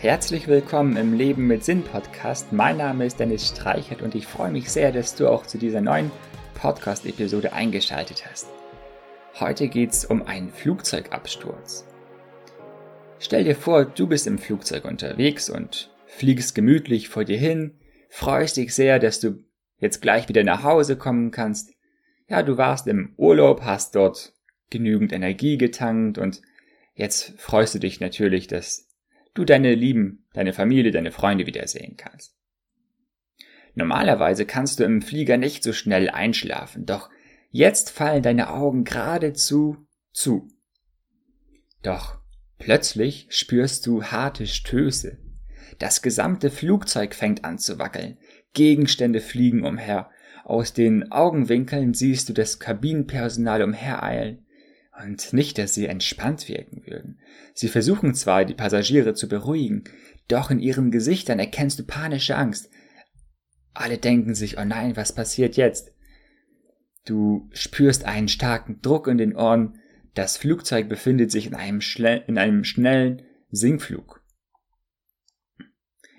Herzlich willkommen im Leben mit Sinn Podcast. Mein Name ist Dennis Streichert und ich freue mich sehr, dass du auch zu dieser neuen Podcast-Episode eingeschaltet hast. Heute geht es um einen Flugzeugabsturz. Stell dir vor, du bist im Flugzeug unterwegs und fliegst gemütlich vor dir hin, freust dich sehr, dass du jetzt gleich wieder nach Hause kommen kannst. Ja, du warst im Urlaub, hast dort genügend Energie getankt und jetzt freust du dich natürlich, dass du deine Lieben, deine Familie, deine Freunde wiedersehen kannst. Normalerweise kannst du im Flieger nicht so schnell einschlafen, doch jetzt fallen deine Augen geradezu zu. Doch plötzlich spürst du harte Stöße. Das gesamte Flugzeug fängt an zu wackeln, Gegenstände fliegen umher, aus den Augenwinkeln siehst du das Kabinenpersonal umhereilen, und nicht, dass sie entspannt wirken würden. Sie versuchen zwar, die Passagiere zu beruhigen, doch in ihren Gesichtern erkennst du panische Angst. Alle denken sich, oh nein, was passiert jetzt? Du spürst einen starken Druck in den Ohren, das Flugzeug befindet sich in einem, in einem schnellen Sinkflug.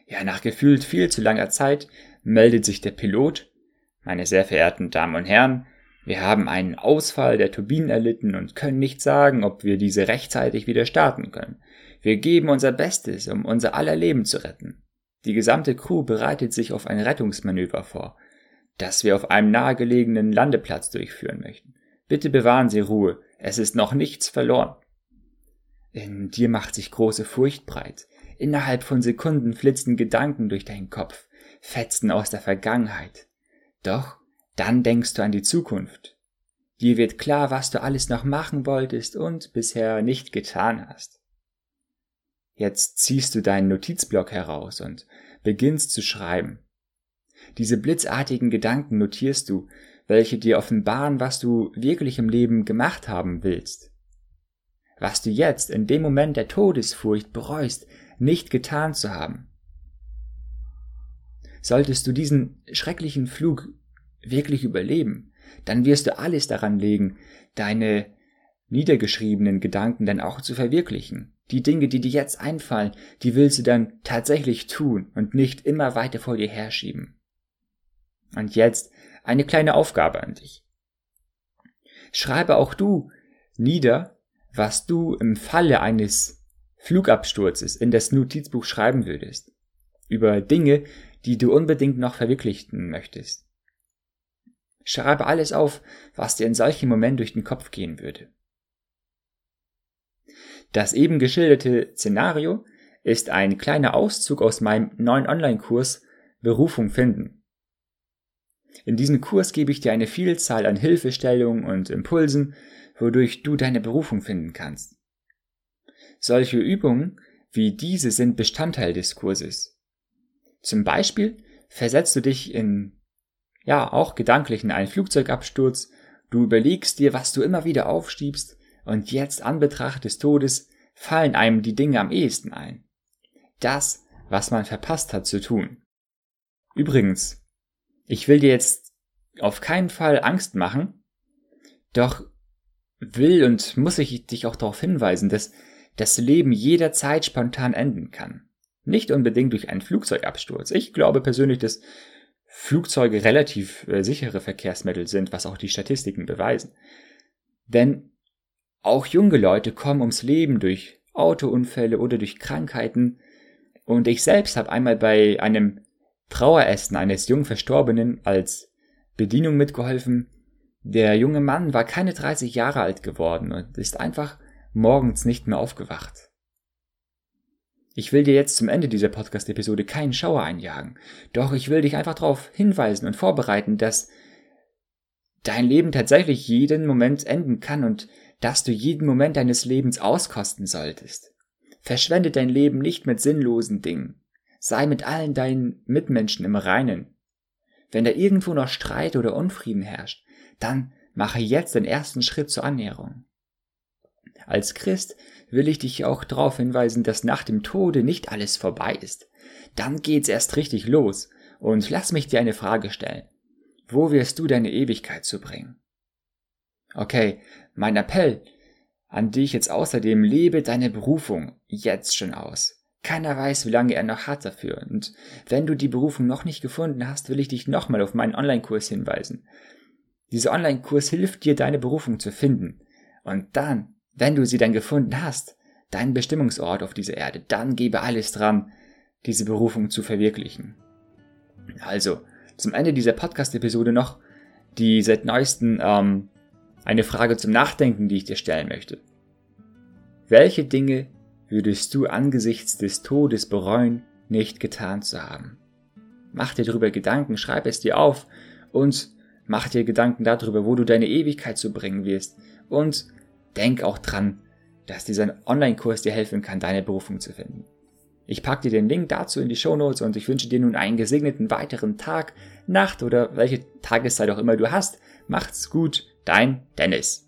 Ja, nach gefühlt viel zu langer Zeit meldet sich der Pilot. Meine sehr verehrten Damen und Herren, wir haben einen Ausfall der Turbinen erlitten und können nicht sagen, ob wir diese rechtzeitig wieder starten können. Wir geben unser Bestes, um unser aller Leben zu retten. Die gesamte Crew bereitet sich auf ein Rettungsmanöver vor, das wir auf einem nahegelegenen Landeplatz durchführen möchten. Bitte bewahren Sie Ruhe, es ist noch nichts verloren. In dir macht sich große Furcht breit. Innerhalb von Sekunden flitzen Gedanken durch deinen Kopf, Fetzen aus der Vergangenheit. Doch dann denkst du an die Zukunft. Dir wird klar, was du alles noch machen wolltest und bisher nicht getan hast. Jetzt ziehst du deinen Notizblock heraus und beginnst zu schreiben. Diese blitzartigen Gedanken notierst du, welche dir offenbaren, was du wirklich im Leben gemacht haben willst. Was du jetzt in dem Moment der Todesfurcht bereust, nicht getan zu haben. Solltest du diesen schrecklichen Flug wirklich überleben, dann wirst du alles daran legen, deine niedergeschriebenen Gedanken dann auch zu verwirklichen. Die Dinge, die dir jetzt einfallen, die willst du dann tatsächlich tun und nicht immer weiter vor dir herschieben. Und jetzt eine kleine Aufgabe an dich. Schreibe auch du nieder, was du im Falle eines Flugabsturzes in das Notizbuch schreiben würdest. Über Dinge, die du unbedingt noch verwirklichen möchtest. Schreibe alles auf, was dir in solchem Moment durch den Kopf gehen würde. Das eben geschilderte Szenario ist ein kleiner Auszug aus meinem neuen Online-Kurs Berufung finden. In diesem Kurs gebe ich dir eine Vielzahl an Hilfestellungen und Impulsen, wodurch du deine Berufung finden kannst. Solche Übungen wie diese sind Bestandteil des Kurses. Zum Beispiel versetzt du dich in ja, auch gedanklich in einen Flugzeugabsturz, du überlegst dir, was du immer wieder aufschiebst, und jetzt an Betracht des Todes fallen einem die Dinge am ehesten ein. Das, was man verpasst hat zu tun. Übrigens, ich will dir jetzt auf keinen Fall Angst machen, doch will und muss ich dich auch darauf hinweisen, dass das Leben jederzeit spontan enden kann. Nicht unbedingt durch einen Flugzeugabsturz. Ich glaube persönlich, dass Flugzeuge relativ äh, sichere Verkehrsmittel sind, was auch die Statistiken beweisen. Denn auch junge Leute kommen ums Leben durch Autounfälle oder durch Krankheiten. Und ich selbst habe einmal bei einem Traueressen eines jungen Verstorbenen als Bedienung mitgeholfen. Der junge Mann war keine 30 Jahre alt geworden und ist einfach morgens nicht mehr aufgewacht. Ich will dir jetzt zum Ende dieser Podcast-Episode keinen Schauer einjagen, doch ich will dich einfach darauf hinweisen und vorbereiten, dass dein Leben tatsächlich jeden Moment enden kann und dass du jeden Moment deines Lebens auskosten solltest. Verschwende dein Leben nicht mit sinnlosen Dingen. Sei mit allen deinen Mitmenschen im Reinen. Wenn da irgendwo noch Streit oder Unfrieden herrscht, dann mache jetzt den ersten Schritt zur Annäherung. Als Christ will ich dich auch darauf hinweisen, dass nach dem Tode nicht alles vorbei ist. Dann geht's erst richtig los. Und lass mich dir eine Frage stellen. Wo wirst du deine Ewigkeit zubringen? Okay, mein Appell an dich jetzt außerdem lebe deine Berufung jetzt schon aus. Keiner weiß, wie lange er noch hat dafür. Und wenn du die Berufung noch nicht gefunden hast, will ich dich nochmal auf meinen Online-Kurs hinweisen. Dieser Online-Kurs hilft dir, deine Berufung zu finden. Und dann, wenn du sie dann gefunden hast, deinen Bestimmungsort auf dieser Erde, dann gebe alles dran, diese Berufung zu verwirklichen. Also, zum Ende dieser Podcast-Episode noch die seit neuesten ähm, eine Frage zum Nachdenken, die ich dir stellen möchte. Welche Dinge würdest du angesichts des Todes bereuen, nicht getan zu haben? Mach dir darüber Gedanken, schreib es dir auf und mach dir Gedanken darüber, wo du deine Ewigkeit zu bringen wirst und denk auch dran, dass dieser Online-Kurs dir helfen kann, deine Berufung zu finden. Ich packe dir den Link dazu in die Show Notes und ich wünsche dir nun einen gesegneten weiteren Tag, Nacht oder welche Tageszeit auch immer du hast. Macht's gut, dein Dennis.